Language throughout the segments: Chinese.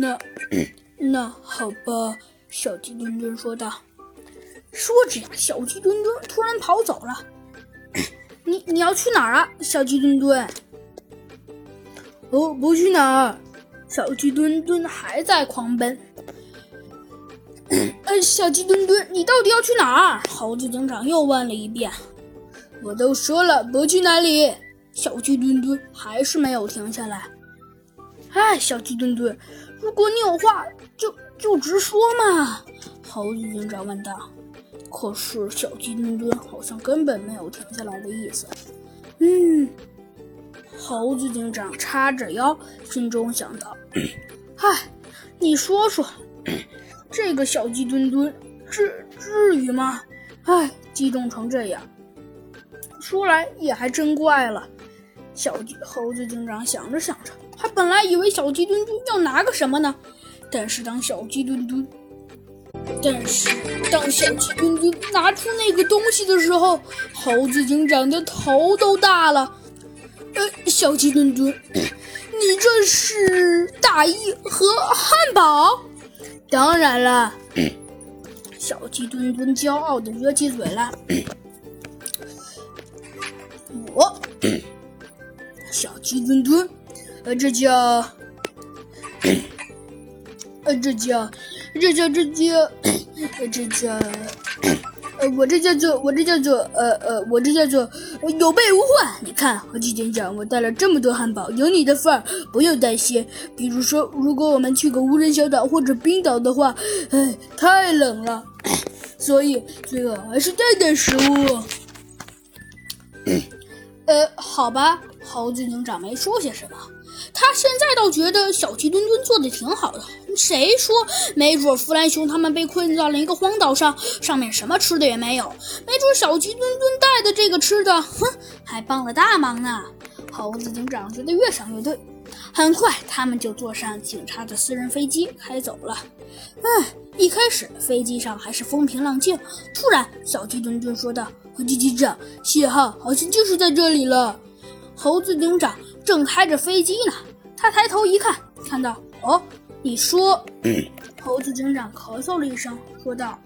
那那好吧，小鸡墩墩说道。说着呀，小鸡墩墩突然跑走了。你你要去哪儿啊，小鸡墩墩？哦，不去哪儿。小鸡墩墩还在狂奔。呃，小鸡墩墩，你到底要去哪儿？猴子警长又问了一遍。我都说了不去哪里。小鸡墩墩还是没有停下来。哎，小鸡墩墩，如果你有话，就就直说嘛。猴子警长问道。可是小鸡墩墩好像根本没有停下来的意思。嗯，猴子警长叉着腰，心中想到：“唉，你说说，这个小鸡墩墩至至于吗？唉，激动成这样，说来也还真怪了。”小鸡猴子警长想着想着，他本来以为小鸡墩墩要拿个什么呢，但是当小鸡墩墩。但是，当小鸡墩墩拿出那个东西的时候，猴子警长的头都大了。呃，小鸡墩墩，你这是大衣和汉堡？当然了，小鸡墩墩骄傲的撅起嘴来。我，小鸡墩墩，呃，这叫，呃，这叫。这叫这叫，这叫，呃，我这叫做我这叫做呃呃，我这叫做有备无患。你看，猴子警长，我带了这么多汉堡，有你的份儿，不用担心。比如说，如果我们去个无人小岛或者冰岛的话，哎，太冷了，所以最好还是带点食物。呃，好吧，猴子警长没说些什么。他现在倒觉得小鸡墩墩做的挺好的。谁说？没准弗兰熊他们被困在了一个荒岛上，上面什么吃的也没有。没准小鸡墩墩带的这个吃的，哼，还帮了大忙呢。猴子警长觉得越想越对。很快，他们就坐上警察的私人飞机开走了。唉，一开始飞机上还是风平浪静。突然，小鸡墩墩说道：“猴子警长，信号好像就是在这里了。”猴子警长。正开着飞机呢，他抬头一看，看到哦，你说，猴子警长咳嗽了一声，说道：“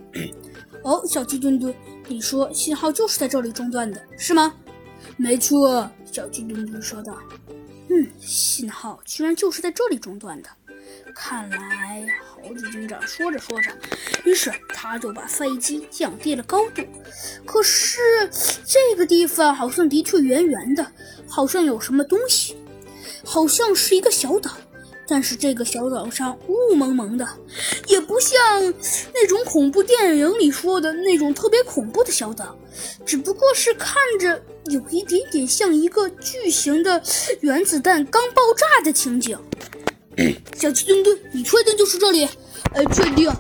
哦，小鸡墩墩，你说信号就是在这里中断的，是吗？”“没错。”小鸡墩墩说道。“嗯，信号居然就是在这里中断的，看来……”猴子警长说着说着，于是他就把飞机降低了高度。可是这个地方好像的确圆圆的，好像有什么东西，好像是一个小岛。但是这个小岛上雾蒙蒙的，也不像那种恐怖电影里说的那种特别恐怖的小岛，只不过是看着有一点点像一个巨型的原子弹刚爆炸的情景。小鸡墩墩，你确定就是这里？呃，确定。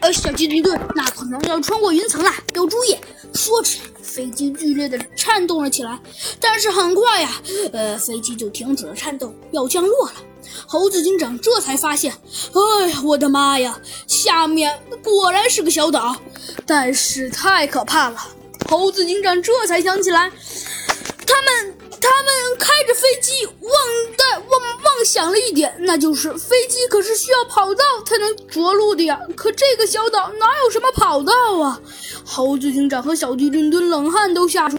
呃，小鸡墩墩，那可能要穿过云层了，要注意。说着，飞机剧烈的颤动了起来。但是很快呀，呃，飞机就停止了颤动，要降落了。猴子警长这才发现，哎呀，我的妈呀，下面果然是个小岛，但是太可怕了。猴子警长这才想起来，他们。他们开着飞机，忘带忘忘想了一点，那就是飞机可是需要跑道才能着陆的呀。可这个小岛哪有什么跑道啊？猴子警长和小鸡墩墩冷汗都吓出。